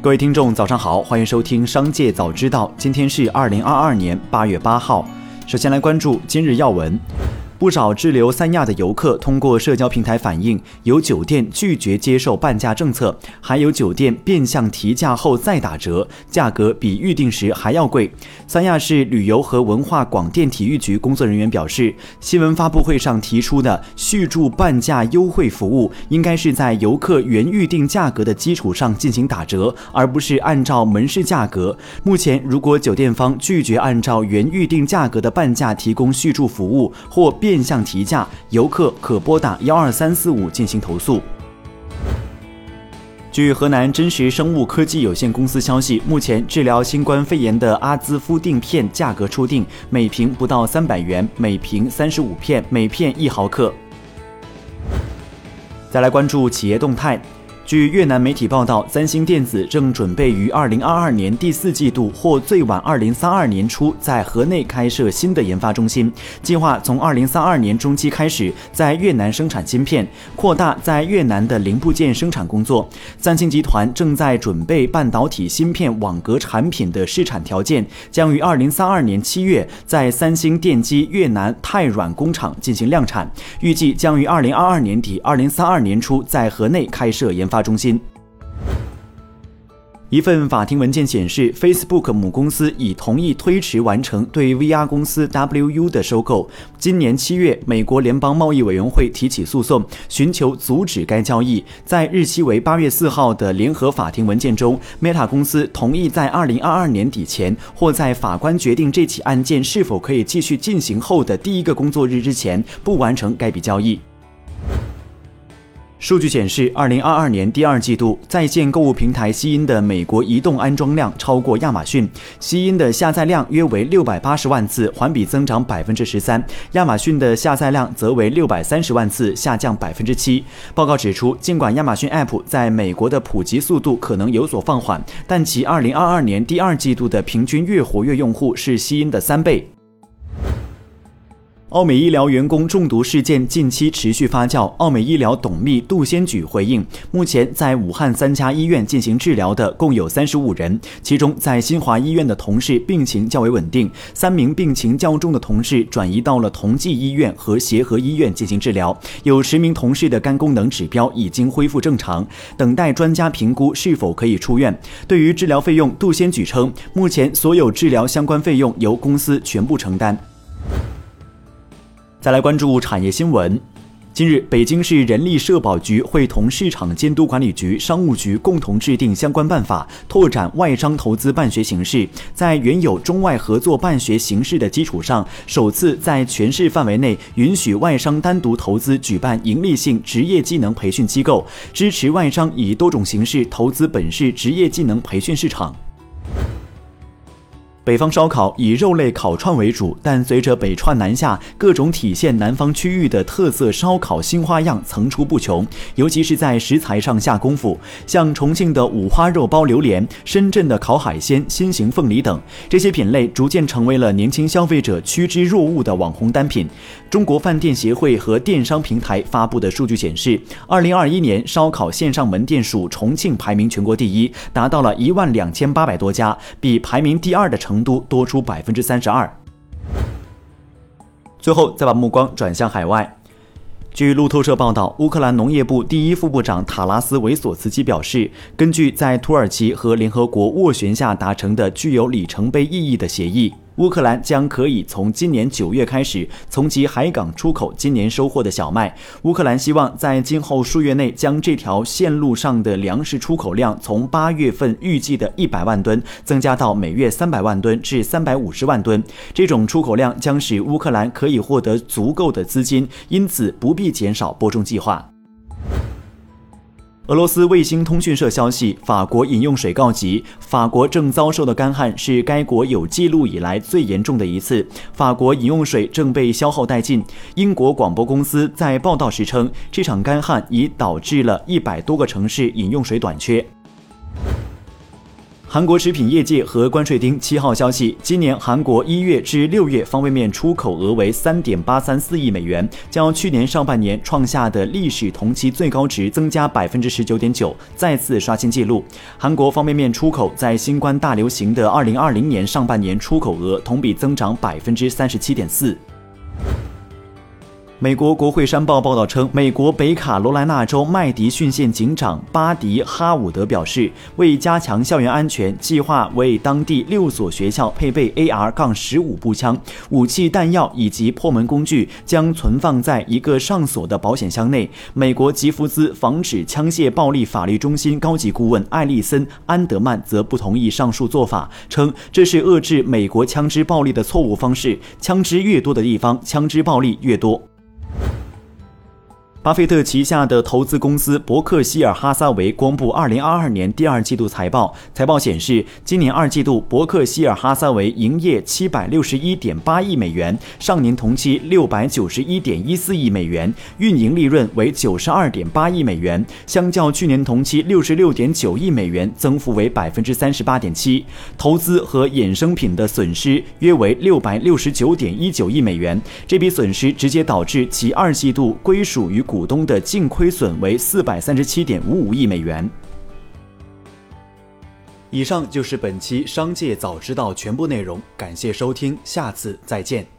各位听众，早上好，欢迎收听《商界早知道》。今天是二零二二年八月八号。首先来关注今日要闻。不少滞留三亚的游客通过社交平台反映，有酒店拒绝接受半价政策，还有酒店变相提价后再打折，价格比预定时还要贵。三亚市旅游和文化广电体育局工作人员表示，新闻发布会上提出的续住半价优惠服务，应该是在游客原预定价格的基础上进行打折，而不是按照门市价格。目前，如果酒店方拒绝按照原预定价格的半价提供续住服务，或变变相提价，游客可拨打幺二三四五进行投诉。据河南真实生物科技有限公司消息，目前治疗新冠肺炎的阿兹夫定片价格初定，每瓶不到三百元，每瓶三十五片，每片一毫克。再来关注企业动态。据越南媒体报道，三星电子正准备于二零二二年第四季度或最晚二零三二年初在河内开设新的研发中心，计划从二零三二年中期开始在越南生产芯片，扩大在越南的零部件生产工作。三星集团正在准备半导体芯片网格产品的试产条件，将于二零三二年七月在三星电机越南泰软工厂进行量产，预计将于二零二二年底、二零三二年初在河内开设研发。中心。一份法庭文件显示，Facebook 母公司已同意推迟完成对 VR 公司 WU 的收购。今年七月，美国联邦贸易委员会提起诉讼，寻求阻止该交易。在日期为八月四号的联合法庭文件中，Meta 公司同意在二零二二年底前，或在法官决定这起案件是否可以继续进行后的第一个工作日之前，不完成该笔交易。数据显示，二零二二年第二季度，在线购物平台西音的美国移动安装量超过亚马逊，西音的下载量约为六百八十万次，环比增长百分之十三；亚马逊的下载量则为六百三十万次，下降百分之七。报告指出，尽管亚马逊 App 在美国的普及速度可能有所放缓，但其二零二二年第二季度的平均月活跃用户是西音的三倍。奥美医疗员工中毒事件近期持续发酵。奥美医疗董秘杜先举回应，目前在武汉三家医院进行治疗的共有三十五人，其中在新华医院的同事病情较为稳定，三名病情较重的同事转移到了同济医院和协和医院进行治疗，有十名同事的肝功能指标已经恢复正常，等待专家评估是否可以出院。对于治疗费用，杜先举称，目前所有治疗相关费用由公司全部承担。再来关注产业新闻。近日，北京市人力社保局会同市场监督管理局、商务局共同制定相关办法，拓展外商投资办学形式。在原有中外合作办学形式的基础上，首次在全市范围内允许外商单独投资举办盈利性职业技能培训机构，支持外商以多种形式投资本市职业技能培训市场。北方烧烤以肉类烤串为主，但随着北串南下，各种体现南方区域的特色烧烤新花样层出不穷。尤其是在食材上下功夫，像重庆的五花肉包榴莲、深圳的烤海鲜、新型凤梨等，这些品类逐渐成为了年轻消费者趋之若鹜的网红单品。中国饭店协会和电商平台发布的数据显示，二零二一年烧烤线上门店数重庆排名全国第一，达到了一万两千八百多家，比排名第二的成成都多出百分之三十二。最后，再把目光转向海外。据路透社报道，乌克兰农业部第一副部长塔拉斯维索茨基表示，根据在土耳其和联合国斡旋下达成的具有里程碑意义的协议。乌克兰将可以从今年九月开始从其海港出口今年收获的小麦。乌克兰希望在今后数月内将这条线路上的粮食出口量从八月份预计的一百万吨增加到每月三百万吨至三百五十万吨。这种出口量将使乌克兰可以获得足够的资金，因此不必减少播种计划。俄罗斯卫星通讯社消息，法国饮用水告急，法国正遭受的干旱是该国有记录以来最严重的一次，法国饮用水正被消耗殆尽。英国广播公司在报道时称，这场干旱已导致了一百多个城市饮用水短缺。韩国食品业界和关税厅七号消息，今年韩国一月至六月方便面出口额为三点八三四亿美元，较去年上半年创下的历史同期最高值增加百分之十九点九，再次刷新纪录。韩国方便面出口在新冠大流行的二零二零年上半年出口额同比增长百分之三十七点四。美国国会山报报道称，美国北卡罗来纳州麦迪逊县警长巴迪·哈伍德表示，为加强校园安全，计划为当地六所学校配备 AR-15 步枪，武器、弹药以及破门工具将存放在一个上锁的保险箱内。美国吉福兹防止枪械暴力法律中心高级顾问艾利森·安德曼则不同意上述做法，称这是遏制美国枪支暴力的错误方式。枪支越多的地方，枪支暴力越多。巴菲特旗下的投资公司伯克希尔哈撒韦公布2022年第二季度财报。财报显示，今年二季度伯克希尔哈撒韦营业761.8亿美元，上年同期691.14亿美元，运营利润为92.8亿美元，相较去年同期66.9亿美元，增幅为38.7%。投资和衍生品的损失约为669.19亿美元，这笔损失直接导致其二季度归属于股。股东的净亏损为四百三十七点五五亿美元。以上就是本期《商界早知道》全部内容，感谢收听，下次再见。